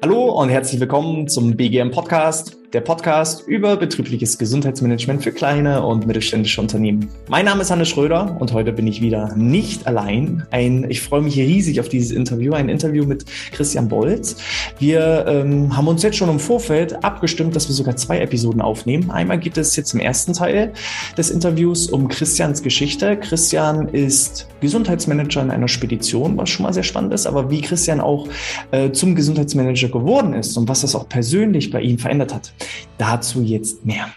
Hallo und herzlich willkommen zum BGM Podcast der Podcast über betriebliches Gesundheitsmanagement für kleine und mittelständische Unternehmen. Mein Name ist Hannes Schröder und heute bin ich wieder nicht allein. Ein, ich freue mich riesig auf dieses Interview, ein Interview mit Christian Bolz. Wir ähm, haben uns jetzt schon im Vorfeld abgestimmt, dass wir sogar zwei Episoden aufnehmen. Einmal geht es jetzt im ersten Teil des Interviews um Christians Geschichte. Christian ist Gesundheitsmanager in einer Spedition, was schon mal sehr spannend ist, aber wie Christian auch äh, zum Gesundheitsmanager geworden ist und was das auch persönlich bei ihm verändert hat. Dazu jetzt mehr.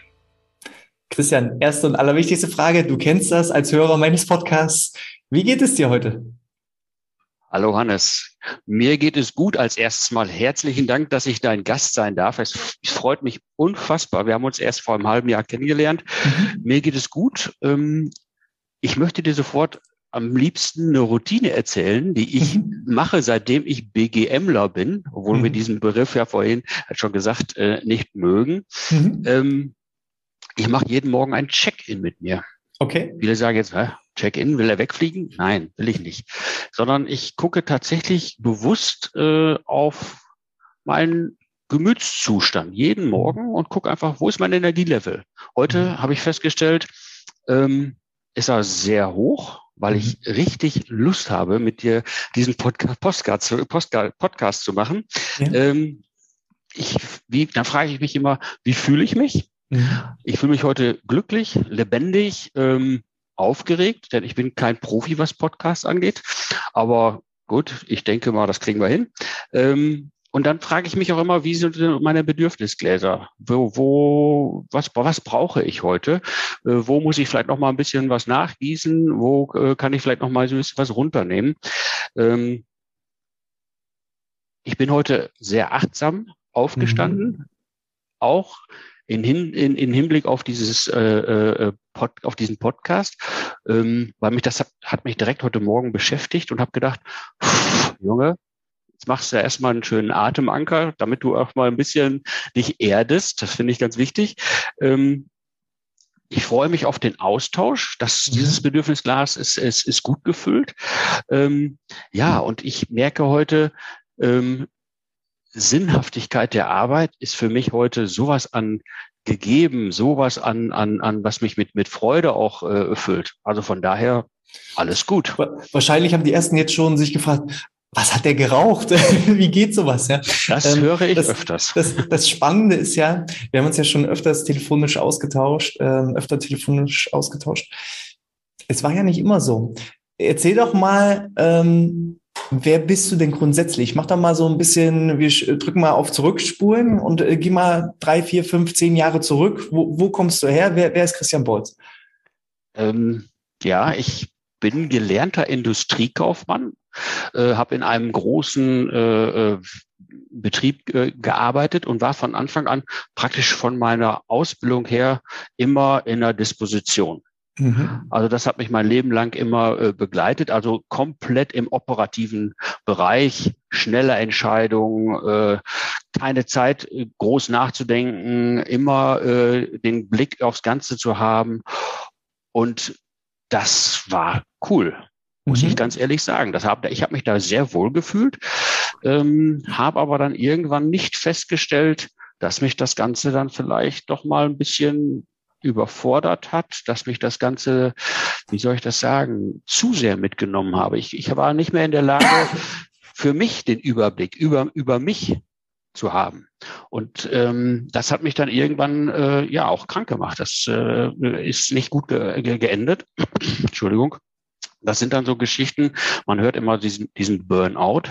Christian, erste und allerwichtigste Frage. Du kennst das als Hörer meines Podcasts. Wie geht es dir heute? Hallo Hannes. Mir geht es gut. Als erstes mal herzlichen Dank, dass ich dein Gast sein darf. Es, freut mich unfassbar. Wir haben uns erst vor einem halben Jahr kennengelernt. Mhm. Mir geht es gut. Ähm, ich möchte dir sofort am liebsten eine Routine erzählen, die ich mhm. mache, seitdem ich BGMler bin, obwohl mhm. wir diesen Begriff ja vorhin, hat schon gesagt, äh, nicht mögen. Mhm. Ähm, ich mache jeden Morgen ein Check-in mit mir. Okay. Viele sagen jetzt, Check-in, will er wegfliegen? Nein, will ich nicht. Sondern ich gucke tatsächlich bewusst äh, auf meinen Gemütszustand jeden Morgen und gucke einfach, wo ist mein Energielevel? Heute mhm. habe ich festgestellt, ähm, ist er sehr hoch weil ich mhm. richtig Lust habe, mit dir diesen Podcast, Podcast, Podcast, Podcast zu machen. Ja. Ähm, ich, wie, dann frage ich mich immer, wie fühle ich mich? Mhm. Ich fühle mich heute glücklich, lebendig, ähm, aufgeregt, denn ich bin kein Profi, was Podcasts angeht. Aber gut, ich denke mal, das kriegen wir hin. Ähm, und dann frage ich mich auch immer, wie sind meine Bedürfnisgläser? Wo, wo was, was brauche ich heute? Äh, wo muss ich vielleicht noch mal ein bisschen was nachgießen? Wo äh, kann ich vielleicht noch mal so ein bisschen was runternehmen? Ähm, ich bin heute sehr achtsam aufgestanden, mhm. auch in, in, in Hinblick auf dieses äh, äh, Pod, auf diesen Podcast, ähm, weil mich das hat, hat mich direkt heute Morgen beschäftigt und habe gedacht, pff, Junge, Jetzt machst du ja erstmal einen schönen Atemanker, damit du auch mal ein bisschen dich erdest. Das finde ich ganz wichtig. Ähm, ich freue mich auf den Austausch. dass mhm. dieses Bedürfnisglas ist, ist, ist gut gefüllt. Ähm, ja, und ich merke heute, ähm, Sinnhaftigkeit der Arbeit ist für mich heute sowas an gegeben, sowas an, an, an was mich mit, mit Freude auch äh, erfüllt. Also von daher alles gut. Wahrscheinlich haben die ersten jetzt schon sich gefragt, was hat der geraucht? Wie geht sowas? Ja? Das ähm, höre ich das, öfters. Das, das Spannende ist ja, wir haben uns ja schon öfters telefonisch ausgetauscht, ähm, öfter telefonisch ausgetauscht. Es war ja nicht immer so. Erzähl doch mal, ähm, wer bist du denn grundsätzlich? Mach doch mal so ein bisschen, wir drücken mal auf Zurückspulen und äh, geh mal drei, vier, fünf, zehn Jahre zurück. Wo, wo kommst du her? Wer, wer ist Christian Bolz? Ähm, ja, ich bin gelernter Industriekaufmann, äh, habe in einem großen äh, äh, Betrieb äh, gearbeitet und war von Anfang an praktisch von meiner Ausbildung her immer in der Disposition. Mhm. Also das hat mich mein Leben lang immer äh, begleitet, also komplett im operativen Bereich, schnelle Entscheidungen, äh, keine Zeit äh, groß nachzudenken, immer äh, den Blick aufs Ganze zu haben. Und das war cool, muss mhm. ich ganz ehrlich sagen. Das hab, ich habe mich da sehr wohl gefühlt, ähm, habe aber dann irgendwann nicht festgestellt, dass mich das Ganze dann vielleicht doch mal ein bisschen überfordert hat, dass mich das Ganze, wie soll ich das sagen, zu sehr mitgenommen habe. Ich, ich war nicht mehr in der Lage, für mich den Überblick über, über mich zu haben. Und ähm, das hat mich dann irgendwann äh, ja auch krank gemacht. Das äh, ist nicht gut ge ge geendet. Entschuldigung. Das sind dann so Geschichten, man hört immer diesen, diesen Burnout.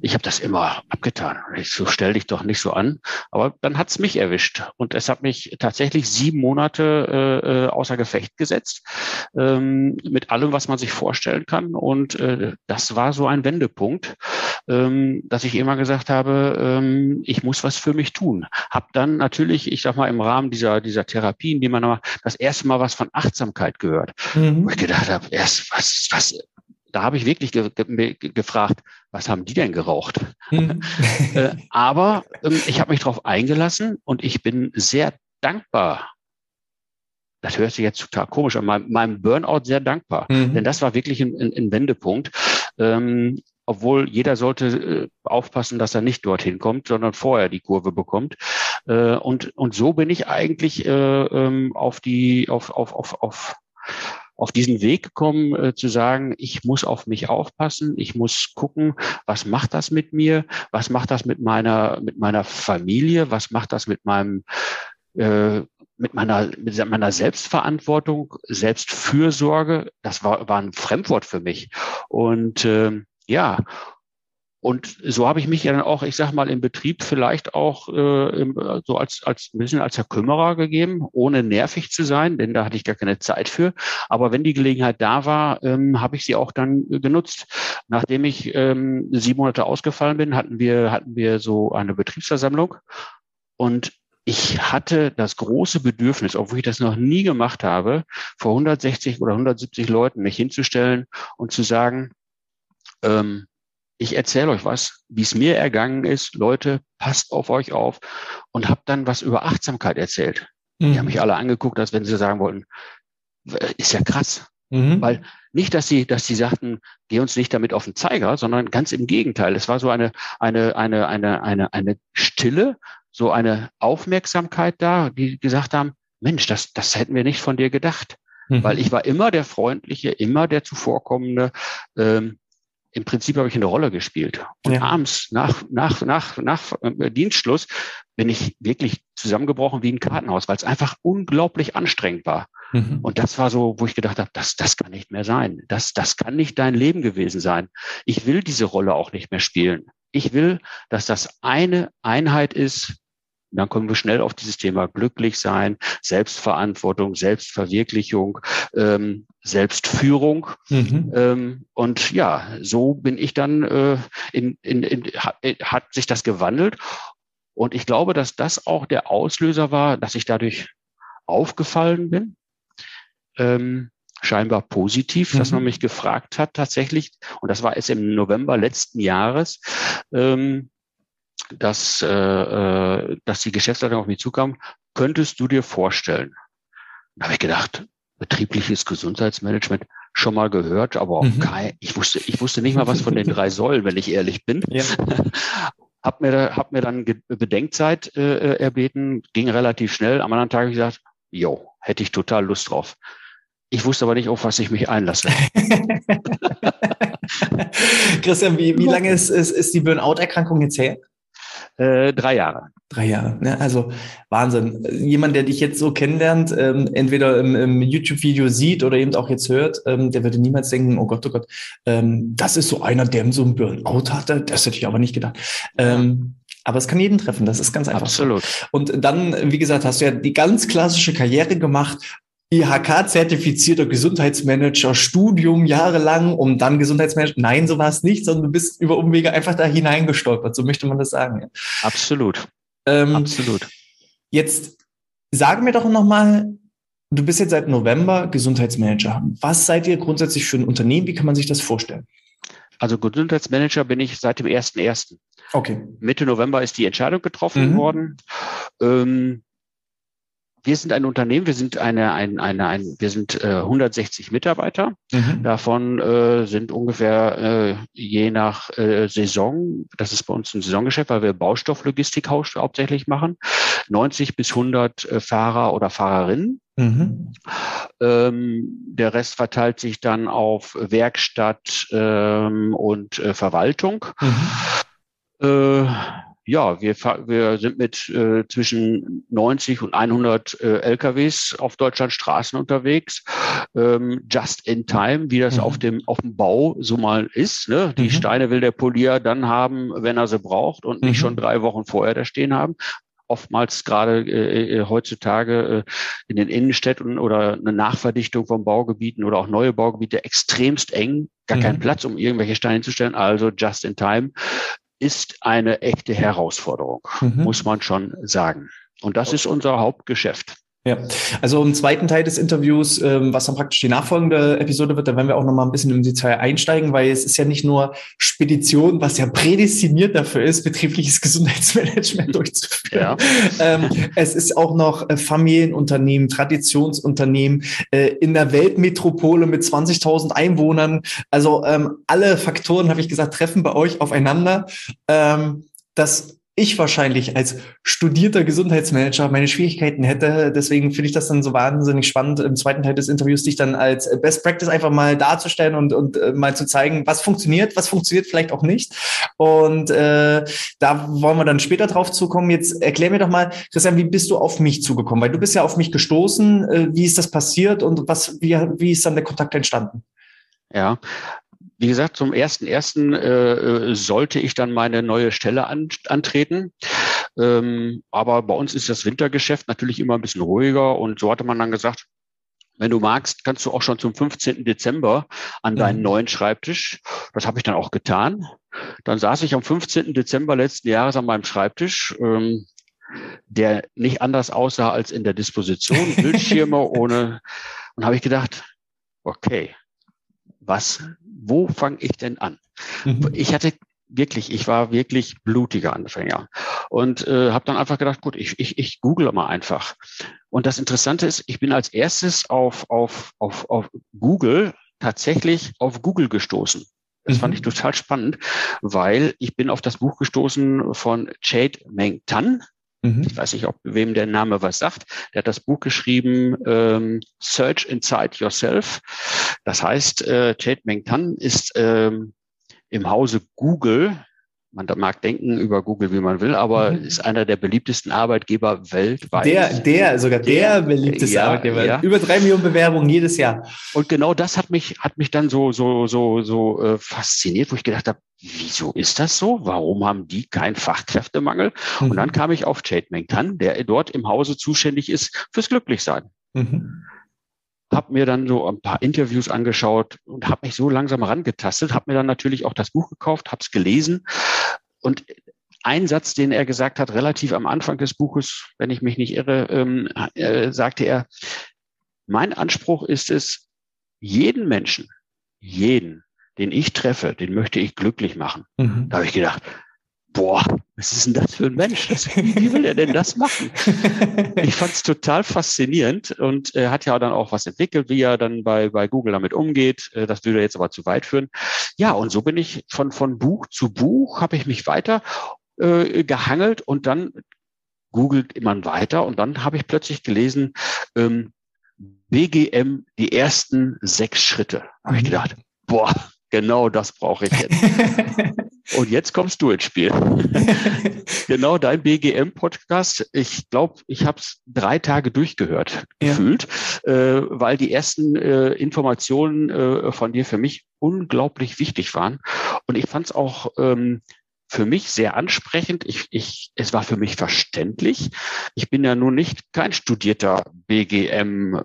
Ich habe das immer abgetan. Ich so stell dich doch nicht so an. Aber dann hat's mich erwischt. Und es hat mich tatsächlich sieben Monate äh, äh, außer Gefecht gesetzt, ähm, mit allem, was man sich vorstellen kann. Und äh, das war so ein Wendepunkt, ähm, dass ich immer gesagt habe, ähm, ich muss was für mich tun. Hab dann natürlich, ich sag mal, im Rahmen dieser, dieser Therapien, die man macht, das erste Mal was von Achtsamkeit gehört. Mhm. Wo ich gedacht habe, erst was was, da habe ich wirklich ge ge gefragt, was haben die denn geraucht? Mhm. äh, aber ähm, ich habe mich darauf eingelassen und ich bin sehr dankbar. Das hört sich jetzt total komisch an, meinem, meinem Burnout sehr dankbar. Mhm. Denn das war wirklich ein, ein, ein Wendepunkt. Ähm, obwohl jeder sollte äh, aufpassen, dass er nicht dorthin kommt, sondern vorher die Kurve bekommt. Äh, und, und so bin ich eigentlich äh, ähm, auf die, auf, auf, auf, auf auf diesen Weg gekommen, äh, zu sagen, ich muss auf mich aufpassen, ich muss gucken, was macht das mit mir, was macht das mit meiner, mit meiner Familie, was macht das mit meinem, äh, mit meiner, mit meiner Selbstverantwortung, Selbstfürsorge. Das war, war ein Fremdwort für mich. Und äh, ja, und so habe ich mich ja dann auch, ich sag mal, im Betrieb vielleicht auch äh, im, so als, als ein bisschen als Verkümmerer gegeben, ohne nervig zu sein, denn da hatte ich gar keine Zeit für. Aber wenn die Gelegenheit da war, ähm, habe ich sie auch dann genutzt. Nachdem ich ähm, sieben Monate ausgefallen bin, hatten wir, hatten wir so eine Betriebsversammlung und ich hatte das große Bedürfnis, obwohl ich das noch nie gemacht habe, vor 160 oder 170 Leuten mich hinzustellen und zu sagen, ähm, ich erzähle euch was, wie es mir ergangen ist. Leute, passt auf euch auf und habe dann was über Achtsamkeit erzählt. Mhm. Die haben mich alle angeguckt, als wenn sie sagen wollten, ist ja krass. Mhm. Weil nicht, dass sie, dass sie sagten, geh uns nicht damit auf den Zeiger, sondern ganz im Gegenteil. Es war so eine, eine, eine, eine, eine, eine Stille, so eine Aufmerksamkeit da, die gesagt haben, Mensch, das, das hätten wir nicht von dir gedacht. Mhm. Weil ich war immer der Freundliche, immer der Zuvorkommende, ähm, im Prinzip habe ich eine Rolle gespielt. Und ja. abends nach, nach, nach, nach äh, Dienstschluss bin ich wirklich zusammengebrochen wie ein Kartenhaus, weil es einfach unglaublich anstrengend war. Mhm. Und das war so, wo ich gedacht habe, das, das kann nicht mehr sein. Das, das kann nicht dein Leben gewesen sein. Ich will diese Rolle auch nicht mehr spielen. Ich will, dass das eine Einheit ist, dann kommen wir schnell auf dieses Thema glücklich sein, Selbstverantwortung, Selbstverwirklichung, ähm, Selbstführung. Mhm. Ähm, und ja, so bin ich dann äh, in, in, in, hat, hat sich das gewandelt. Und ich glaube, dass das auch der Auslöser war, dass ich dadurch aufgefallen bin. Ähm, scheinbar positiv, mhm. dass man mich gefragt hat tatsächlich, und das war es im November letzten Jahres, ähm, dass, äh, äh, dass die Geschäftsleitung auf mich zukam, könntest du dir vorstellen? Da habe ich gedacht, betriebliches Gesundheitsmanagement schon mal gehört, aber auch mhm. kein, ich wusste, ich wusste nicht mal was von den drei Säulen, wenn ich ehrlich bin. Ja. hab mir, hab mir dann Bedenkzeit äh, äh, erbeten, ging relativ schnell. Am anderen Tag habe ich gesagt, jo, hätte ich total Lust drauf. Ich wusste aber nicht, auf was ich mich einlasse. Christian, wie, wie lange ist, ist, ist die Burnout-Erkrankung jetzt her? Äh, drei Jahre. Drei Jahre, ne? also Wahnsinn. Jemand, der dich jetzt so kennenlernt, ähm, entweder im, im YouTube-Video sieht oder eben auch jetzt hört, ähm, der würde niemals denken, oh Gott, oh Gott, ähm, das ist so einer, der so ein Burnout hatte. Das hätte ich aber nicht gedacht. Ähm, aber es kann jeden treffen, das ist ganz einfach. Absolut. So. Und dann, wie gesagt, hast du ja die ganz klassische Karriere gemacht IHK-zertifizierter Gesundheitsmanager, Studium jahrelang, um dann Gesundheitsmanager. Nein, so war es nicht, sondern du bist über Umwege einfach da hineingestolpert. So möchte man das sagen. Absolut. Ähm, Absolut. Jetzt sage mir doch nochmal, du bist jetzt seit November Gesundheitsmanager. Was seid ihr grundsätzlich für ein Unternehmen? Wie kann man sich das vorstellen? Also Gesundheitsmanager bin ich seit dem 1.1. Okay. Mitte November ist die Entscheidung getroffen mhm. worden. Ähm, wir sind ein Unternehmen, wir sind eine, ein, eine, ein, wir sind äh, 160 Mitarbeiter. Mhm. Davon äh, sind ungefähr äh, je nach äh, Saison, das ist bei uns ein Saisongeschäft, weil wir Baustofflogistik hauptsächlich machen, 90 bis 100 äh, Fahrer oder Fahrerinnen. Mhm. Ähm, der Rest verteilt sich dann auf Werkstatt ähm, und äh, Verwaltung. Mhm. Äh, ja, wir, wir sind mit äh, zwischen 90 und 100 äh, LKWs auf Deutschland Straßen unterwegs, ähm, just in time, wie das mhm. auf dem auf dem Bau so mal ist. Ne? Die mhm. Steine will der Polier dann haben, wenn er sie braucht und nicht mhm. schon drei Wochen vorher da stehen haben oftmals gerade äh, äh, heutzutage äh, in den Innenstädten oder eine Nachverdichtung von Baugebieten oder auch neue Baugebiete extremst eng, gar mhm. keinen Platz, um irgendwelche Steine zu stellen, also just in time ist eine echte Herausforderung, mhm. muss man schon sagen. Und das ist unser Hauptgeschäft. Ja, also im zweiten Teil des Interviews, ähm, was dann praktisch die nachfolgende Episode wird, da werden wir auch noch mal ein bisschen im Detail einsteigen, weil es ist ja nicht nur Spedition, was ja prädestiniert dafür ist, betriebliches Gesundheitsmanagement durchzuführen. Ja. Ähm, es ist auch noch äh, Familienunternehmen, Traditionsunternehmen äh, in der Weltmetropole mit 20.000 Einwohnern. Also ähm, alle Faktoren, habe ich gesagt, treffen bei euch aufeinander. Ähm, das ich wahrscheinlich als studierter Gesundheitsmanager meine Schwierigkeiten hätte. Deswegen finde ich das dann so wahnsinnig spannend, im zweiten Teil des Interviews dich dann als Best Practice einfach mal darzustellen und, und äh, mal zu zeigen, was funktioniert, was funktioniert vielleicht auch nicht. Und äh, da wollen wir dann später drauf zukommen. Jetzt erklär mir doch mal, Christian, wie bist du auf mich zugekommen? Weil du bist ja auf mich gestoßen. Äh, wie ist das passiert und was, wie, wie ist dann der Kontakt entstanden? Ja, wie gesagt, zum ersten ersten äh, sollte ich dann meine neue Stelle an, antreten. Ähm, aber bei uns ist das Wintergeschäft natürlich immer ein bisschen ruhiger und so hatte man dann gesagt, wenn du magst, kannst du auch schon zum 15. Dezember an deinen mhm. neuen Schreibtisch. Das habe ich dann auch getan. Dann saß ich am 15. Dezember letzten Jahres an meinem Schreibtisch, ähm, der nicht anders aussah als in der Disposition, Bildschirme ohne. Und habe ich gedacht, okay, was, wo fange ich denn an? Mhm. Ich hatte wirklich, ich war wirklich blutiger Anfänger und äh, habe dann einfach gedacht, gut, ich, ich, ich google mal einfach. Und das Interessante ist, ich bin als erstes auf, auf, auf, auf Google tatsächlich auf Google gestoßen. Das mhm. fand ich total spannend, weil ich bin auf das Buch gestoßen von Jade Meng Tan. Mhm. Ich weiß nicht, ob wem der Name was sagt. Der hat das Buch geschrieben, ähm, Search Inside Yourself. Das heißt, äh, Jade Meng Tan ist ähm, im Hause Google man mag denken über Google, wie man will, aber mhm. ist einer der beliebtesten Arbeitgeber weltweit. Der, der, sogar der, der beliebteste ja, Arbeitgeber. Ja. Über drei Millionen Bewerbungen jedes Jahr. Und genau das hat mich, hat mich dann so, so, so, so äh, fasziniert, wo ich gedacht habe, wieso ist das so? Warum haben die keinen Fachkräftemangel? Mhm. Und dann kam ich auf Jade Mengtan, der dort im Hause zuständig ist fürs Glücklichsein. Mhm habe mir dann so ein paar Interviews angeschaut und habe mich so langsam rangetastet, habe mir dann natürlich auch das Buch gekauft, habe es gelesen und ein Satz, den er gesagt hat, relativ am Anfang des Buches, wenn ich mich nicht irre, ähm, äh, sagte er, mein Anspruch ist es, jeden Menschen, jeden, den ich treffe, den möchte ich glücklich machen. Mhm. Da habe ich gedacht, boah, was ist denn das für ein Mensch? Das, wie will er denn das machen? Ich fand es total faszinierend und er hat ja dann auch was entwickelt, wie er dann bei, bei Google damit umgeht. Äh, das würde jetzt aber zu weit führen. Ja, und so bin ich von, von Buch zu Buch, habe ich mich weiter äh, gehangelt und dann googelt immer weiter und dann habe ich plötzlich gelesen, ähm, BGM, die ersten sechs Schritte. Habe ich mhm. gedacht, boah, genau das brauche ich jetzt. Und jetzt kommst du ins Spiel. genau dein BGM-Podcast. Ich glaube, ich habe es drei Tage durchgehört, ja. gefühlt, äh, weil die ersten äh, Informationen äh, von dir für mich unglaublich wichtig waren. Und ich fand es auch ähm, für mich sehr ansprechend. Ich, ich, es war für mich verständlich. Ich bin ja nun nicht kein studierter BGM-Manager.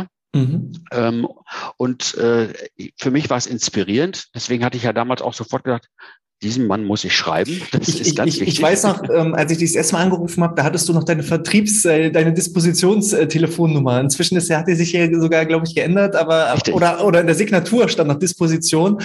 Äh, äh, Mhm. Ähm, und äh, für mich war es inspirierend. Deswegen hatte ich ja damals auch sofort gedacht, diesem Mann muss ich schreiben. Das ich, ist ganz ich, wichtig. Ich weiß noch, ähm, als ich dich das erste Mal angerufen habe, da hattest du noch deine Vertriebs-, äh, deine Dispositionstelefonnummer. Inzwischen ist, hat die sich ja sogar, glaube ich, geändert, aber Richtig. oder oder in der Signatur stand noch Disposition.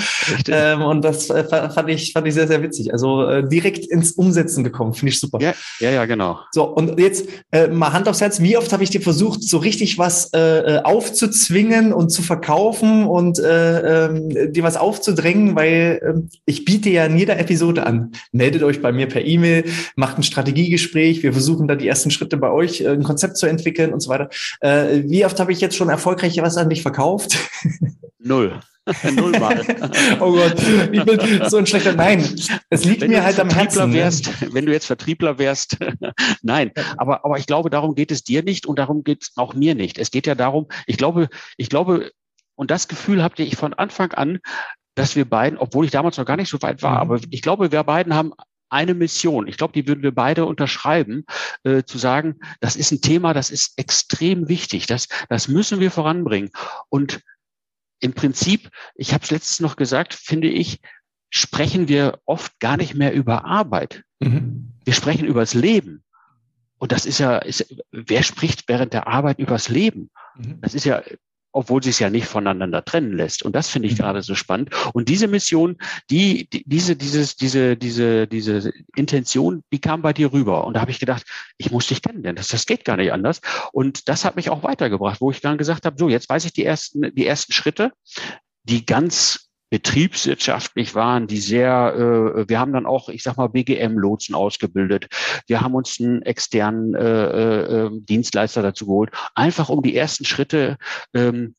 Ähm, und das äh, fand ich fand ich sehr sehr witzig. Also äh, direkt ins Umsetzen gekommen, finde ich super. Ja, ja, ja, genau. So und jetzt äh, mal Hand aufs Herz. Wie oft habe ich dir versucht, so richtig was äh, äh aufzuzwingen und zu verkaufen und äh, äh, dir was aufzudrängen, weil äh, ich biete ja nie jeder Episode an. Meldet euch bei mir per E-Mail, macht ein Strategiegespräch. Wir versuchen da die ersten Schritte bei euch, äh, ein Konzept zu entwickeln und so weiter. Äh, wie oft habe ich jetzt schon erfolgreich was an dich verkauft? Null. Null Mal. oh Gott, ich bin so ein schlechter. Nein, es liegt wenn mir halt am Herzen. Ne? Wärst, wenn du jetzt Vertriebler wärst, nein. Aber, aber ich glaube, darum geht es dir nicht und darum geht es auch mir nicht. Es geht ja darum, ich glaube, ich glaube, und das Gefühl hatte ich von Anfang an, dass wir beiden, obwohl ich damals noch gar nicht so weit war, mhm. aber ich glaube, wir beiden haben eine Mission. Ich glaube, die würden wir beide unterschreiben, äh, zu sagen, das ist ein Thema, das ist extrem wichtig. Das, das müssen wir voranbringen. Und im Prinzip, ich habe es letztens noch gesagt, finde ich, sprechen wir oft gar nicht mehr über Arbeit. Mhm. Wir sprechen über das Leben. und das ist ja, ist, wer spricht während der Arbeit übers Leben? Mhm. Das ist ja obwohl sich ja nicht voneinander trennen lässt. Und das finde ich mhm. gerade so spannend. Und diese Mission, die, die, diese, dieses, diese, diese, diese Intention, die kam bei dir rüber. Und da habe ich gedacht, ich muss dich kennenlernen. Das, das geht gar nicht anders. Und das hat mich auch weitergebracht, wo ich dann gesagt habe, so, jetzt weiß ich die ersten, die ersten Schritte, die ganz betriebswirtschaftlich waren, die sehr, äh, wir haben dann auch, ich sag mal, BGM-Lotsen ausgebildet. Wir haben uns einen externen äh, äh, Dienstleister dazu geholt, einfach um die ersten Schritte ähm,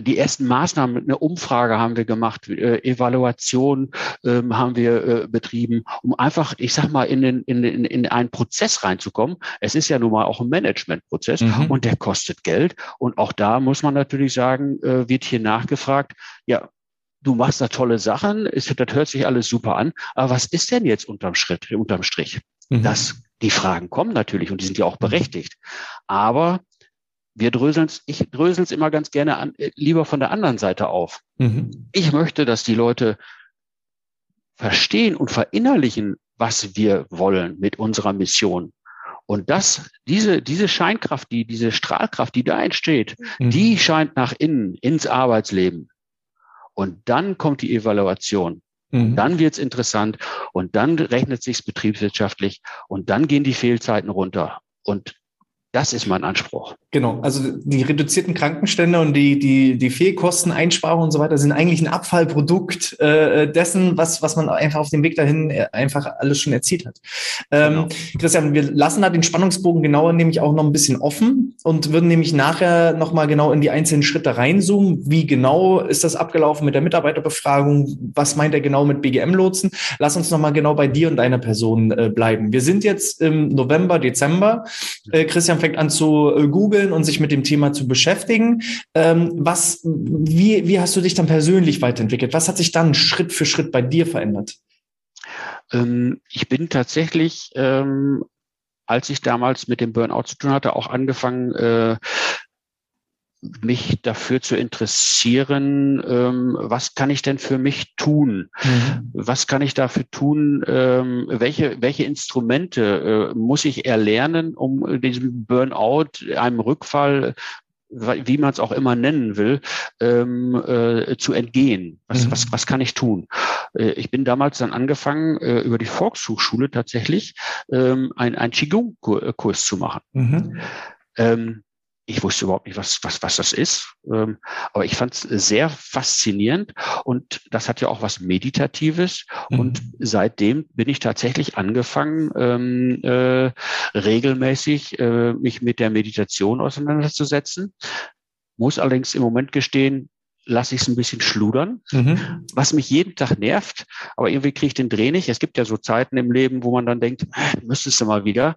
die ersten Maßnahmen, eine Umfrage haben wir gemacht, äh, Evaluation ähm, haben wir äh, betrieben, um einfach, ich sag mal, in, den, in, in, in einen Prozess reinzukommen. Es ist ja nun mal auch ein Managementprozess mhm. und der kostet Geld. Und auch da muss man natürlich sagen, äh, wird hier nachgefragt, ja, du machst da tolle Sachen, ist, das hört sich alles super an, aber was ist denn jetzt unterm Schritt, unterm Strich? Mhm. Das, die Fragen kommen natürlich und die sind ja auch berechtigt. Aber wir dröseln es, ich drösel es immer ganz gerne an, äh, lieber von der anderen Seite auf. Mhm. Ich möchte, dass die Leute verstehen und verinnerlichen, was wir wollen mit unserer Mission. Und das, diese, diese Scheinkraft, die, diese Strahlkraft, die da entsteht, mhm. die scheint nach innen, ins Arbeitsleben. Und dann kommt die Evaluation. Mhm. Dann wird's interessant und dann rechnet sich's betriebswirtschaftlich und dann gehen die Fehlzeiten runter. Und das ist mein Anspruch. Genau, also die reduzierten Krankenstände und die, die, die Fehlkosteneinsparungen und so weiter sind eigentlich ein Abfallprodukt äh, dessen, was, was man einfach auf dem Weg dahin äh, einfach alles schon erzielt hat. Ähm, genau. Christian, wir lassen da den Spannungsbogen genauer nämlich auch noch ein bisschen offen und würden nämlich nachher nochmal genau in die einzelnen Schritte reinzoomen. Wie genau ist das abgelaufen mit der Mitarbeiterbefragung? Was meint er genau mit BGM-Lotsen? Lass uns nochmal genau bei dir und deiner Person äh, bleiben. Wir sind jetzt im November, Dezember. Äh, Christian fängt an zu äh, googeln googeln und sich mit dem Thema zu beschäftigen. Ähm, was, wie, wie hast du dich dann persönlich weiterentwickelt? Was hat sich dann Schritt für Schritt bei dir verändert? Ähm, ich bin tatsächlich, ähm, als ich damals mit dem Burnout zu tun hatte, auch angefangen, äh, mich dafür zu interessieren, ähm, was kann ich denn für mich tun? Mhm. Was kann ich dafür tun? Ähm, welche, welche Instrumente äh, muss ich erlernen, um diesem Burnout, einem Rückfall, wie man es auch immer nennen will, ähm, äh, zu entgehen. Was, mhm. was, was kann ich tun? Äh, ich bin damals dann angefangen, äh, über die Volkshochschule tatsächlich ähm, ein, ein Qigong-Kurs zu machen. Mhm. Ähm, ich wusste überhaupt nicht, was, was, was das ist. Ähm, aber ich fand es sehr faszinierend und das hat ja auch was Meditatives. Mhm. Und seitdem bin ich tatsächlich angefangen, ähm, äh, regelmäßig äh, mich mit der Meditation auseinanderzusetzen. Muss allerdings im Moment gestehen, lasse ich es ein bisschen schludern, mhm. was mich jeden Tag nervt, aber irgendwie kriege ich den Dreh nicht. Es gibt ja so Zeiten im Leben, wo man dann denkt, äh, müsstest du mal wieder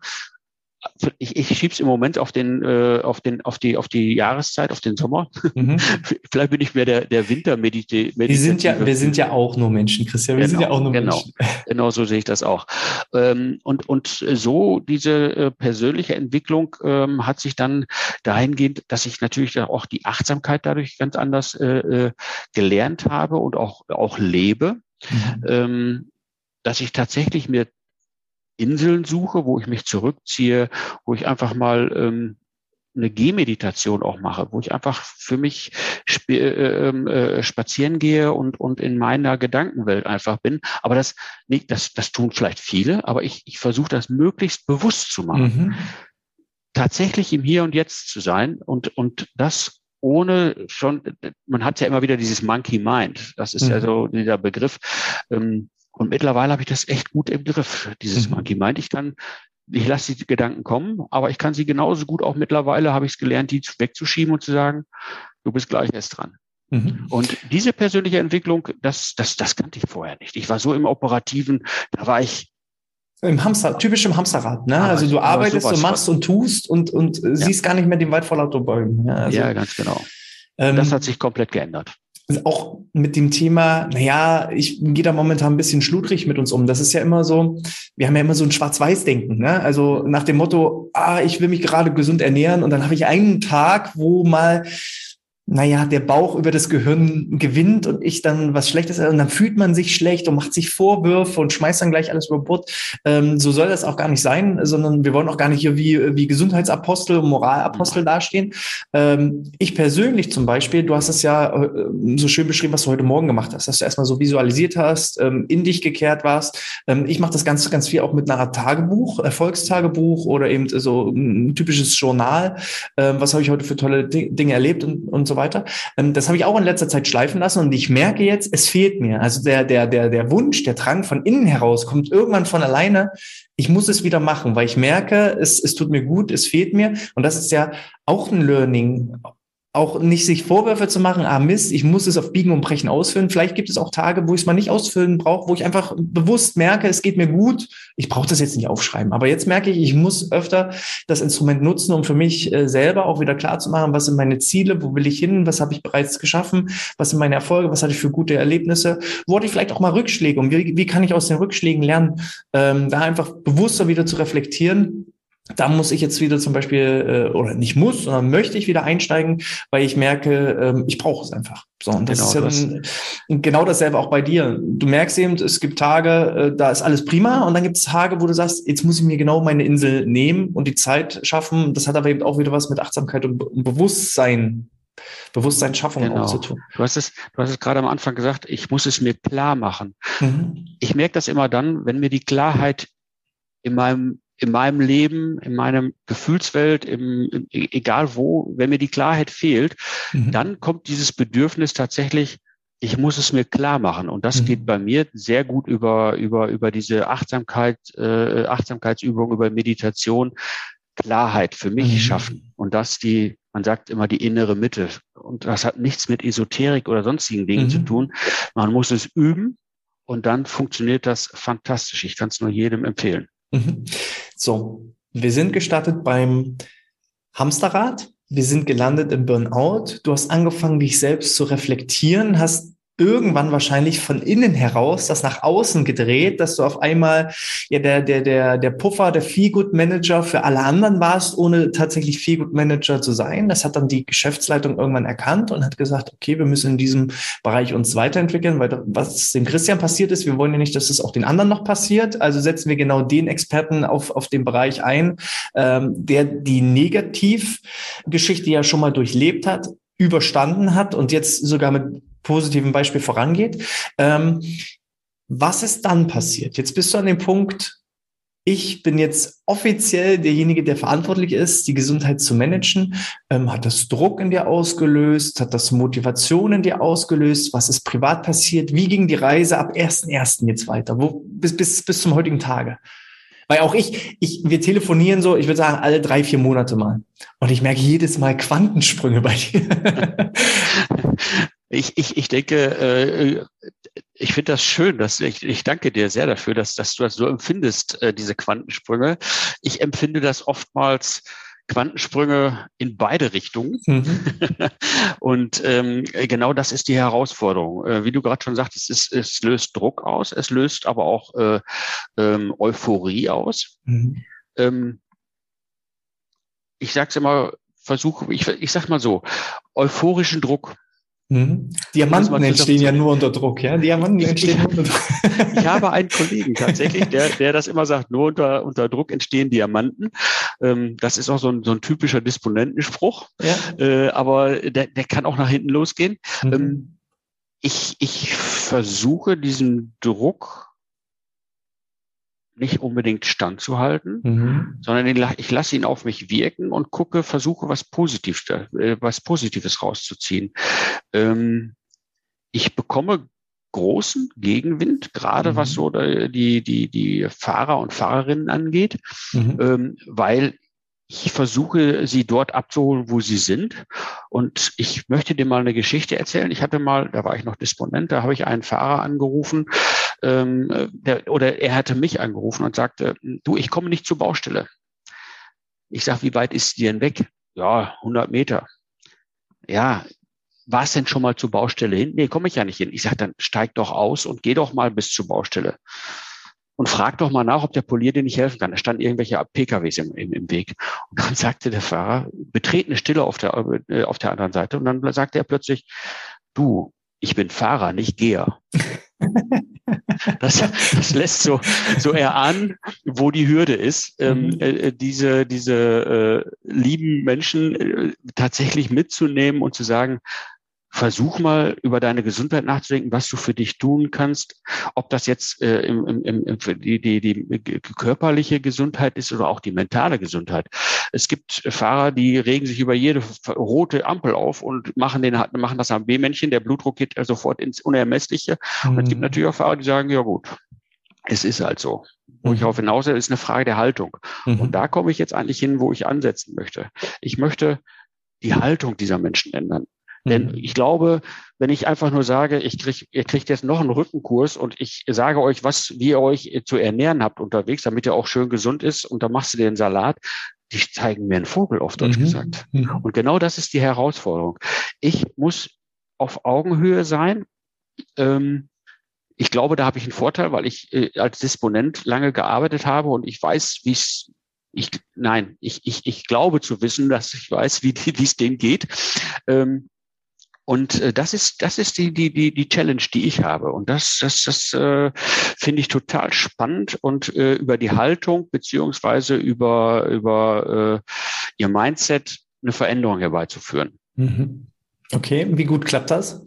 ich, ich schieb's im Moment auf den, äh, auf den, auf die, auf die Jahreszeit, auf den Sommer. Mhm. Vielleicht bin ich mehr der, der Wintermeditative. Wir sind ja, wir sind ja auch nur Menschen, Christian. Wir genau, sind ja auch nur genau, Menschen. Genau, so sehe ich das auch. Ähm, und, und so diese äh, persönliche Entwicklung ähm, hat sich dann dahingehend, dass ich natürlich auch die Achtsamkeit dadurch ganz anders äh, äh, gelernt habe und auch, auch lebe. Mhm. Ähm, dass ich tatsächlich mir Inseln suche, wo ich mich zurückziehe, wo ich einfach mal ähm, eine Gehmeditation auch mache, wo ich einfach für mich sp äh, ähm, äh, spazieren gehe und, und in meiner Gedankenwelt einfach bin. Aber das, nee, das, das tun vielleicht viele, aber ich, ich versuche das möglichst bewusst zu machen. Mhm. Tatsächlich im Hier und Jetzt zu sein und, und das ohne schon, man hat ja immer wieder dieses Monkey Mind. Das ist mhm. ja so dieser Begriff. Ähm, und mittlerweile habe ich das echt gut im Griff, dieses mhm. Monkey Mind. Ich kann, ich lasse die Gedanken kommen, aber ich kann sie genauso gut auch mittlerweile, habe ich es gelernt, die wegzuschieben und zu sagen, du bist gleich erst dran. Mhm. Und diese persönliche Entwicklung, das, das, das kannte ich vorher nicht. Ich war so im Operativen, da war ich im Hamster, typisch im Hamsterrad, ne? also du arbeitest, du machst und tust und, und ja. siehst gar nicht mehr den Wald vor lauter Bäumen. Ja, also, ja ganz genau. Ähm, das hat sich komplett geändert auch mit dem Thema, naja, ich gehe da momentan ein bisschen schludrig mit uns um. Das ist ja immer so, wir haben ja immer so ein Schwarz-Weiß-Denken. Ne? Also nach dem Motto, ah, ich will mich gerade gesund ernähren und dann habe ich einen Tag, wo mal naja, der Bauch über das Gehirn gewinnt und ich dann was Schlechtes, und dann fühlt man sich schlecht und macht sich Vorwürfe und schmeißt dann gleich alles über Bord. Ähm, so soll das auch gar nicht sein, sondern wir wollen auch gar nicht hier wie, wie Gesundheitsapostel und Moralapostel dastehen. Ähm, ich persönlich zum Beispiel, du hast es ja äh, so schön beschrieben, was du heute Morgen gemacht hast, dass du erstmal so visualisiert hast, ähm, in dich gekehrt warst. Ähm, ich mache das ganz, ganz viel auch mit einer Tagebuch, Erfolgstagebuch oder eben so ein typisches Journal. Ähm, was habe ich heute für tolle Dinge erlebt und, und so weiter weiter. Ähm, das habe ich auch in letzter Zeit schleifen lassen und ich merke jetzt, es fehlt mir. Also der, der, der, der Wunsch, der Drang von innen heraus kommt irgendwann von alleine. Ich muss es wieder machen, weil ich merke, es, es tut mir gut, es fehlt mir. Und das ist ja auch ein Learning auch nicht sich Vorwürfe zu machen, ah Mist, ich muss es auf Biegen und Brechen ausfüllen. Vielleicht gibt es auch Tage, wo ich es mal nicht ausfüllen brauche, wo ich einfach bewusst merke, es geht mir gut. Ich brauche das jetzt nicht aufschreiben. Aber jetzt merke ich, ich muss öfter das Instrument nutzen, um für mich äh, selber auch wieder klar zu machen, was sind meine Ziele, wo will ich hin, was habe ich bereits geschaffen, was sind meine Erfolge, was hatte ich für gute Erlebnisse, wo hatte ich vielleicht auch mal Rückschläge und wie, wie kann ich aus den Rückschlägen lernen, ähm, da einfach bewusster wieder zu reflektieren da muss ich jetzt wieder zum Beispiel, äh, oder nicht muss, sondern möchte ich wieder einsteigen, weil ich merke, ähm, ich brauche es einfach. So, und das genau, ist ja dann genau dasselbe auch bei dir. Du merkst eben, es gibt Tage, äh, da ist alles prima und dann gibt es Tage, wo du sagst, jetzt muss ich mir genau meine Insel nehmen und die Zeit schaffen. Das hat aber eben auch wieder was mit Achtsamkeit und Bewusstsein Bewusstseinsschaffung genau. auch zu tun. Du hast es, du hast es gerade am Anfang gesagt, ich muss es mir klar machen. Mhm. Ich merke das immer dann, wenn mir die Klarheit in meinem in meinem Leben, in meinem Gefühlswelt, im, im, egal wo, wenn mir die Klarheit fehlt, mhm. dann kommt dieses Bedürfnis tatsächlich, ich muss es mir klar machen. Und das mhm. geht bei mir sehr gut über, über, über diese Achtsamkeit, äh, Achtsamkeitsübung, über Meditation, Klarheit für mich mhm. schaffen. Und das die, man sagt immer die innere Mitte. Und das hat nichts mit Esoterik oder sonstigen Dingen zu mhm. tun. Man muss es üben und dann funktioniert das fantastisch. Ich kann es nur jedem empfehlen. So, wir sind gestartet beim Hamsterrad. Wir sind gelandet im Burnout. Du hast angefangen, dich selbst zu reflektieren, hast irgendwann wahrscheinlich von innen heraus das nach außen gedreht, dass du auf einmal ja der der der der Puffer, der Feelgood Manager für alle anderen warst, ohne tatsächlich Feelgood Manager zu sein. Das hat dann die Geschäftsleitung irgendwann erkannt und hat gesagt, okay, wir müssen in diesem Bereich uns weiterentwickeln, weil was dem Christian passiert ist, wir wollen ja nicht, dass es auch den anderen noch passiert. Also setzen wir genau den Experten auf auf den Bereich ein, ähm, der die Negativgeschichte ja schon mal durchlebt hat, überstanden hat und jetzt sogar mit positiven Beispiel vorangeht. Ähm, was ist dann passiert? Jetzt bist du an dem Punkt, ich bin jetzt offiziell derjenige, der verantwortlich ist, die Gesundheit zu managen. Ähm, hat das Druck in dir ausgelöst? Hat das Motivation in dir ausgelöst? Was ist privat passiert? Wie ging die Reise ab 1.1. jetzt weiter? Wo, bis, bis, bis zum heutigen Tage? Weil auch ich, ich, wir telefonieren so, ich würde sagen, alle drei, vier Monate mal. Und ich merke jedes Mal Quantensprünge bei dir. Ich, ich, ich denke, äh, ich finde das schön, dass ich, ich danke dir sehr dafür, dass, dass du das so empfindest, äh, diese Quantensprünge. Ich empfinde das oftmals Quantensprünge in beide Richtungen. Mhm. Und ähm, genau das ist die Herausforderung. Äh, wie du gerade schon sagtest, es, es löst Druck aus, es löst aber auch äh, ähm, Euphorie aus. Mhm. Ähm, ich sage es immer, versuche, ich, ich sag mal so, euphorischen Druck Mhm. Diamanten entstehen ja nur unter Druck, ja? Diamanten entstehen nur unter Druck. ich habe einen Kollegen tatsächlich, der, der das immer sagt, nur unter, unter Druck entstehen Diamanten. Ähm, das ist auch so ein, so ein typischer Disponentenspruch, ja. äh, aber der, der kann auch nach hinten losgehen. Mhm. Ähm, ich, ich versuche diesen Druck nicht unbedingt standzuhalten, mhm. sondern ich lasse ihn auf mich wirken und gucke, versuche was Positives, äh, was Positives rauszuziehen. Ähm, ich bekomme großen Gegenwind, gerade mhm. was so die, die, die Fahrer und Fahrerinnen angeht, mhm. ähm, weil ich versuche, sie dort abzuholen, wo sie sind. Und ich möchte dir mal eine Geschichte erzählen. Ich hatte mal, da war ich noch Disponent, da habe ich einen Fahrer angerufen, ähm, der, oder er hatte mich angerufen und sagte, du, ich komme nicht zur Baustelle. Ich sage, wie weit ist die denn weg? Ja, 100 Meter. Ja, war es denn schon mal zur Baustelle hin? Nee, komme ich ja nicht hin. Ich sage, dann steig doch aus und geh doch mal bis zur Baustelle. und frag doch mal nach, ob der Polier dir nicht helfen kann. Da standen irgendwelche PKWs im, im, im Weg. Und dann sagte der Fahrer, betretene Stille auf der, äh, auf der anderen Seite. Und dann sagte er plötzlich, du, ich bin Fahrer, nicht Geher. Das, das lässt so, so erahnen, wo die Hürde ist, ähm, mhm. äh, diese, diese äh, lieben Menschen äh, tatsächlich mitzunehmen und zu sagen, versuch mal über deine Gesundheit nachzudenken, was du für dich tun kannst, ob das jetzt äh, im, im, im, die, die, die körperliche Gesundheit ist oder auch die mentale Gesundheit. Es gibt Fahrer, die regen sich über jede rote Ampel auf und machen, den, machen das am B-Männchen, der Blutdruck geht sofort ins Unermessliche. Mhm. Und es gibt mhm. natürlich auch Fahrer, die sagen, ja gut, es ist halt so. Wo mhm. ich darauf hinaus will, ist eine Frage der Haltung. Mhm. Und da komme ich jetzt eigentlich hin, wo ich ansetzen möchte. Ich möchte die Haltung dieser Menschen ändern. Denn mhm. ich glaube, wenn ich einfach nur sage, ich krieg, ihr kriegt jetzt noch einen Rückenkurs und ich sage euch, was, wie ihr euch zu ernähren habt unterwegs, damit ihr auch schön gesund ist und dann machst du den Salat, die zeigen mir einen Vogel, auf Deutsch mhm. gesagt. Mhm. Und genau das ist die Herausforderung. Ich muss auf Augenhöhe sein. Ähm, ich glaube, da habe ich einen Vorteil, weil ich äh, als Disponent lange gearbeitet habe und ich weiß, wie es ich, nein, ich, ich, ich glaube zu wissen, dass ich weiß, wie es denen geht. Ähm, und äh, das ist, das ist die, die, die, die Challenge, die ich habe. Und das, das, das äh, finde ich total spannend und äh, über die Haltung beziehungsweise über, über äh, ihr Mindset eine Veränderung herbeizuführen. Mhm. Okay, wie gut klappt das?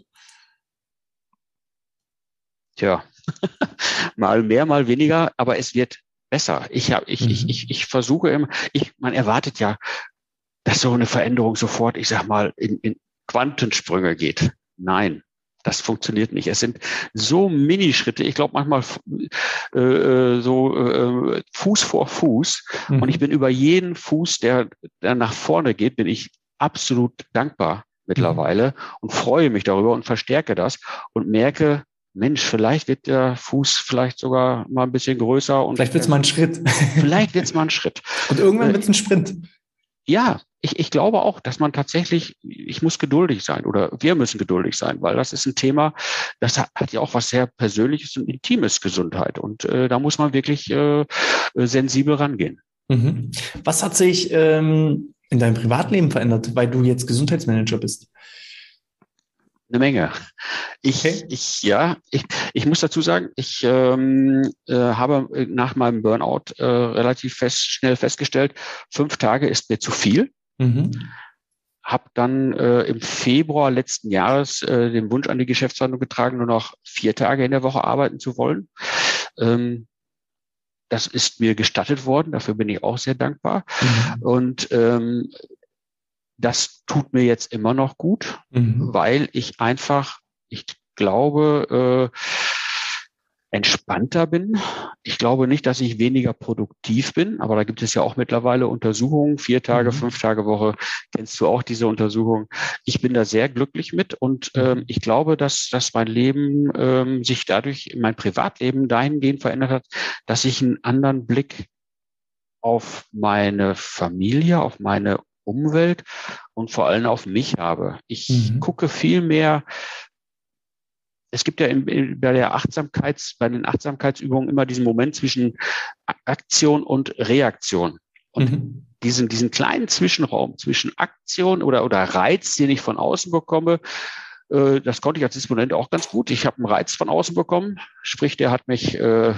Tja, mal mehr, mal weniger, aber es wird besser. Ich, hab, ich, mhm. ich, ich, ich versuche immer, ich, man erwartet ja, dass so eine Veränderung sofort, ich sag mal, in, in, Quantensprünge geht. Nein, das funktioniert nicht. Es sind so Minischritte. Ich glaube manchmal äh, äh, so äh, Fuß vor Fuß. Mhm. Und ich bin über jeden Fuß, der, der nach vorne geht, bin ich absolut dankbar mittlerweile mhm. und freue mich darüber und verstärke das und merke, Mensch, vielleicht wird der Fuß vielleicht sogar mal ein bisschen größer und vielleicht wird es mal ein Schritt. vielleicht wird es mal ein Schritt. Und irgendwann wird es ein Sprint. Ja, ich, ich glaube auch, dass man tatsächlich, ich muss geduldig sein oder wir müssen geduldig sein, weil das ist ein Thema, das hat, hat ja auch was sehr Persönliches und Intimes Gesundheit. Und äh, da muss man wirklich äh, sensibel rangehen. Mhm. Was hat sich ähm, in deinem Privatleben verändert, weil du jetzt Gesundheitsmanager bist? Eine Menge. Ich, okay. ich, ja, ich, ich muss dazu sagen, ich ähm, äh, habe nach meinem Burnout äh, relativ fest, schnell festgestellt, fünf Tage ist mir zu viel. Mhm. Habe dann äh, im Februar letzten Jahres äh, den Wunsch an die Geschäftsleitung getragen, nur noch vier Tage in der Woche arbeiten zu wollen. Ähm, das ist mir gestattet worden, dafür bin ich auch sehr dankbar. Mhm. Und ähm, das tut mir jetzt immer noch gut, mhm. weil ich einfach, ich glaube, äh, entspannter bin. Ich glaube nicht, dass ich weniger produktiv bin, aber da gibt es ja auch mittlerweile Untersuchungen, vier Tage, mhm. fünf Tage Woche, kennst du auch diese Untersuchung. Ich bin da sehr glücklich mit und mhm. ähm, ich glaube, dass, dass mein Leben ähm, sich dadurch, mein Privatleben dahingehend verändert hat, dass ich einen anderen Blick auf meine Familie, auf meine Umwelt und vor allem auf mich habe. Ich mhm. gucke viel mehr es gibt ja in, bei der Achtsamkeits, bei den Achtsamkeitsübungen immer diesen Moment zwischen Aktion und Reaktion. Und mhm. diesen, diesen kleinen Zwischenraum zwischen Aktion oder, oder Reiz, den ich von außen bekomme, äh, das konnte ich als Disponent auch ganz gut. Ich habe einen Reiz von außen bekommen, sprich, der hat mich äh,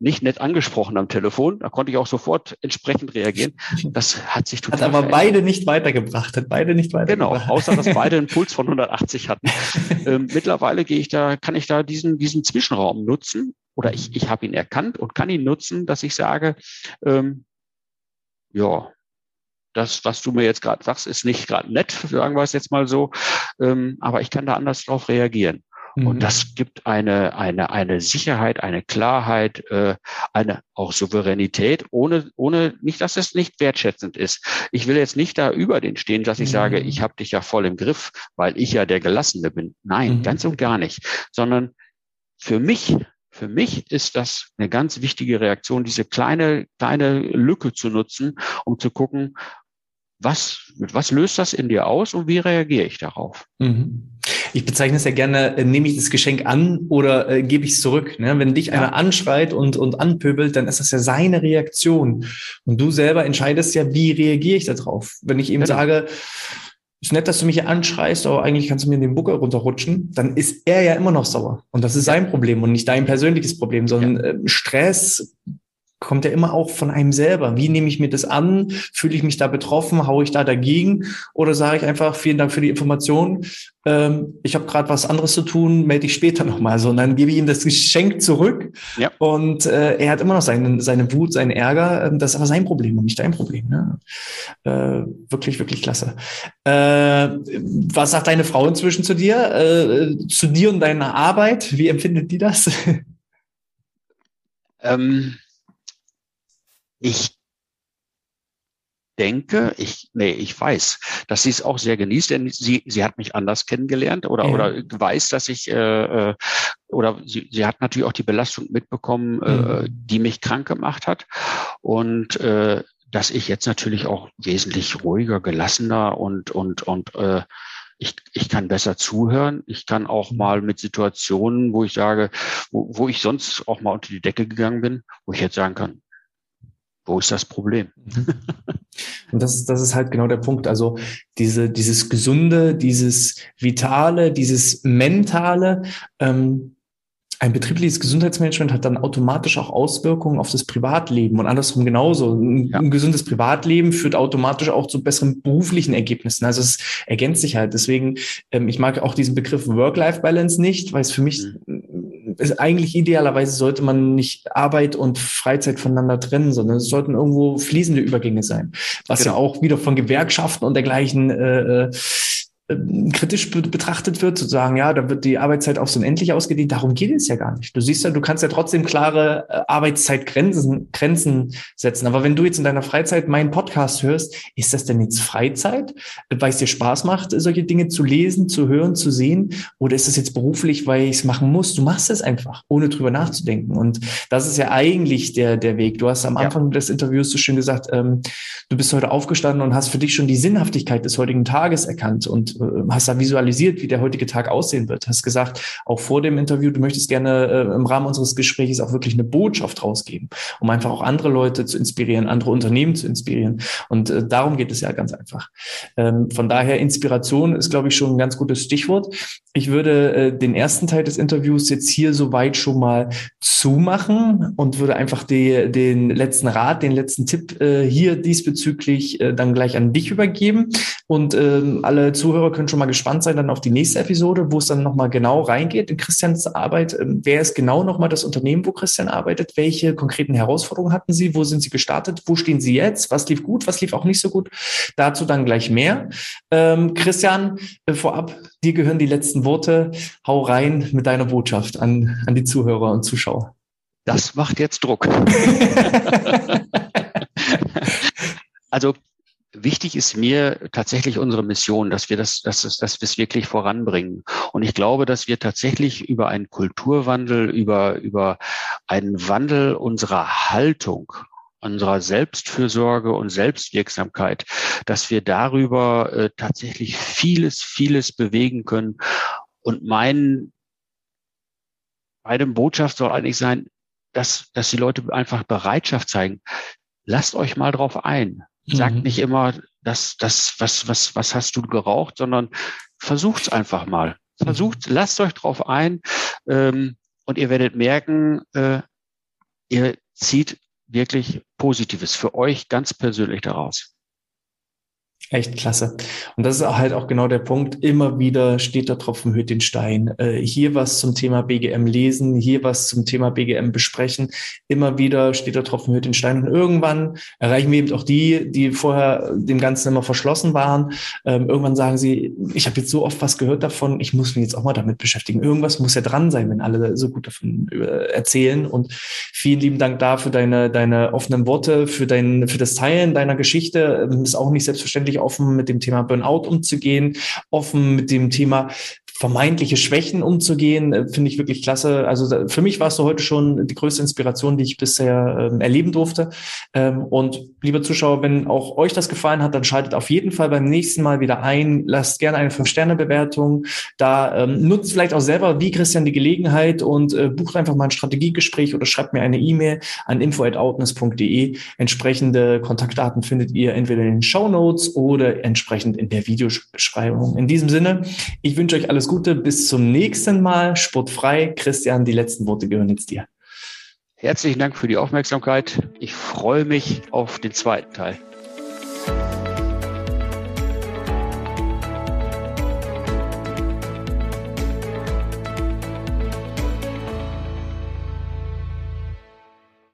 nicht nett angesprochen am Telefon. Da konnte ich auch sofort entsprechend reagieren. Das hat sich total. Hat aber verändert. beide nicht weitergebracht, hat beide nicht weitergebracht. Genau, außer dass beide einen Puls von 180 hatten. ähm, mittlerweile gehe ich da, kann ich da diesen, diesen Zwischenraum nutzen oder ich, ich habe ihn erkannt und kann ihn nutzen, dass ich sage, ähm, ja, das, was du mir jetzt gerade sagst, ist nicht gerade nett, sagen wir es jetzt mal so, ähm, aber ich kann da anders drauf reagieren. Und mhm. das gibt eine, eine, eine Sicherheit, eine Klarheit, äh, eine auch Souveränität, ohne, ohne nicht, dass es nicht wertschätzend ist. Ich will jetzt nicht da über den stehen, dass ich mhm. sage, ich habe dich ja voll im Griff, weil ich ja der Gelassene bin. Nein, mhm. ganz und gar nicht. Sondern für mich, für mich ist das eine ganz wichtige Reaktion, diese kleine, kleine Lücke zu nutzen, um zu gucken, was, was löst das in dir aus und wie reagiere ich darauf? Mhm. Ich bezeichne es ja gerne, äh, nehme ich das Geschenk an oder äh, gebe ich es zurück. Ne? Wenn dich ja. einer anschreit und, und anpöbelt, dann ist das ja seine Reaktion. Und du selber entscheidest ja, wie reagiere ich darauf. Wenn ich ihm genau. sage, ist nett, dass du mich hier anschreist, aber eigentlich kannst du mir in den Buckel runterrutschen, dann ist er ja immer noch sauer. Und das ist sein Problem und nicht dein persönliches Problem, sondern ja. Äh, Stress kommt ja immer auch von einem selber. Wie nehme ich mir das an? Fühle ich mich da betroffen? Haue ich da dagegen? Oder sage ich einfach, vielen Dank für die Information. Ähm, ich habe gerade was anderes zu tun, melde ich später nochmal. So, und dann gebe ich ihm das Geschenk zurück. Ja. Und äh, er hat immer noch seine, seine Wut, seinen Ärger. Ähm, das ist aber sein Problem und nicht dein Problem. Ne? Äh, wirklich, wirklich klasse. Äh, was sagt deine Frau inzwischen zu dir? Äh, zu dir und deiner Arbeit? Wie empfindet die das? Ähm ich denke, ich, nee, ich weiß, dass sie es auch sehr genießt, denn sie, sie hat mich anders kennengelernt oder, ja. oder weiß, dass ich, äh, äh, oder sie, sie hat natürlich auch die Belastung mitbekommen, äh, mhm. äh, die mich krank gemacht hat. Und äh, dass ich jetzt natürlich auch wesentlich ruhiger, gelassener und, und, und äh, ich, ich kann besser zuhören. Ich kann auch mhm. mal mit Situationen, wo ich sage, wo, wo ich sonst auch mal unter die Decke gegangen bin, wo ich jetzt sagen kann, wo ist das Problem? Und das, das ist halt genau der Punkt. Also diese, dieses Gesunde, dieses Vitale, dieses Mentale, ähm, ein betriebliches Gesundheitsmanagement hat dann automatisch auch Auswirkungen auf das Privatleben und andersrum genauso. Ein, ja. gesundes Privatleben führt automatisch auch zu besseren beruflichen Ergebnissen. Also es ergänzt sich halt. Deswegen, ähm, ich mag auch diesen Begriff Work-Life-Balance nicht, weil es für mich mhm. Ist eigentlich idealerweise sollte man nicht Arbeit und Freizeit voneinander trennen, sondern es sollten irgendwo fließende Übergänge sein. Was genau. ja auch wieder von Gewerkschaften und dergleichen äh, äh kritisch betrachtet wird, zu sagen, ja, da wird die Arbeitszeit aufs Unendliche ausgedehnt. Darum geht es ja gar nicht. Du siehst ja, du kannst ja trotzdem klare äh, Arbeitszeitgrenzen Grenzen setzen. Aber wenn du jetzt in deiner Freizeit meinen Podcast hörst, ist das denn jetzt Freizeit, weil es dir Spaß macht, solche Dinge zu lesen, zu hören, zu sehen? Oder ist das jetzt beruflich, weil ich es machen muss? Du machst es einfach, ohne drüber nachzudenken. Und das ist ja eigentlich der, der Weg. Du hast am Anfang ja. des Interviews so schön gesagt, ähm, du bist heute aufgestanden und hast für dich schon die Sinnhaftigkeit des heutigen Tages erkannt und äh, hast da visualisiert, wie der heutige Tag aussehen wird. Hast gesagt, auch vor dem Interview, du möchtest gerne äh, im Rahmen unseres Gesprächs auch wirklich eine Botschaft rausgeben, um einfach auch andere Leute zu inspirieren, andere Unternehmen zu inspirieren. Und äh, darum geht es ja ganz einfach. Ähm, von daher Inspiration ist, glaube ich, schon ein ganz gutes Stichwort. Ich würde äh, den ersten Teil des Interviews jetzt hier soweit schon mal zumachen und würde einfach die, den letzten Rat, den letzten Tipp äh, hier diesbezüglich äh, dann gleich an dich übergeben. Und ähm, alle Zuhörer können schon mal gespannt sein dann auf die nächste Episode, wo es dann nochmal genau reingeht in Christians Arbeit. Ähm, wer ist genau nochmal das Unternehmen, wo Christian arbeitet? Welche konkreten Herausforderungen hatten Sie? Wo sind Sie gestartet? Wo stehen Sie jetzt? Was lief gut? Was lief auch nicht so gut? Dazu dann gleich mehr. Ähm, Christian, äh, vorab, dir gehören die letzten Worte. Hau rein mit deiner Botschaft an, an die Zuhörer und Zuschauer. Das macht jetzt Druck. also wichtig ist mir tatsächlich unsere Mission, dass wir das, dass, es, dass wir es wirklich voranbringen. Und ich glaube, dass wir tatsächlich über einen Kulturwandel, über, über einen Wandel unserer Haltung, unserer Selbstfürsorge und Selbstwirksamkeit, dass wir darüber äh, tatsächlich vieles, vieles bewegen können. Und mein, meine Botschaft soll eigentlich sein, dass, dass die Leute einfach Bereitschaft zeigen. Lasst euch mal drauf ein. Sagt mhm. nicht immer, dass das, was, was, was hast du geraucht, sondern versucht's einfach mal. Versucht, mhm. lasst euch drauf ein ähm, und ihr werdet merken, äh, ihr zieht wirklich Positives für euch ganz persönlich daraus. Echt klasse. Und das ist halt auch genau der Punkt. Immer wieder steht der Tropfen hört den Stein. Äh, hier was zum Thema BGM lesen, hier was zum Thema BGM besprechen. Immer wieder steht der Tropfen hört den Stein. Und irgendwann erreichen wir eben auch die, die vorher dem Ganzen immer verschlossen waren. Ähm, irgendwann sagen sie, ich habe jetzt so oft was gehört davon, ich muss mich jetzt auch mal damit beschäftigen. Irgendwas muss ja dran sein, wenn alle so gut davon äh, erzählen. Und vielen lieben Dank dafür deine, deine offenen Worte, für dein, für das Teilen deiner Geschichte. Ähm, ist auch nicht selbstverständlich offen mit dem Thema Burnout umzugehen, offen mit dem Thema vermeintliche Schwächen umzugehen, äh, finde ich wirklich klasse. Also für mich warst du heute schon die größte Inspiration, die ich bisher ähm, erleben durfte. Ähm, und liebe Zuschauer, wenn auch euch das gefallen hat, dann schaltet auf jeden Fall beim nächsten Mal wieder ein. Lasst gerne eine Fünf-Sterne-Bewertung. Da ähm, nutzt vielleicht auch selber wie Christian die Gelegenheit und äh, bucht einfach mal ein Strategiegespräch oder schreibt mir eine E-Mail an info@outness.de. Entsprechende Kontaktdaten findet ihr entweder in den Show Notes oder entsprechend in der Videobeschreibung. In diesem Sinne, ich wünsche euch alles Gute, bis zum nächsten Mal. Sportfrei. Christian, die letzten Worte gehören jetzt dir. Herzlichen Dank für die Aufmerksamkeit. Ich freue mich auf den zweiten Teil.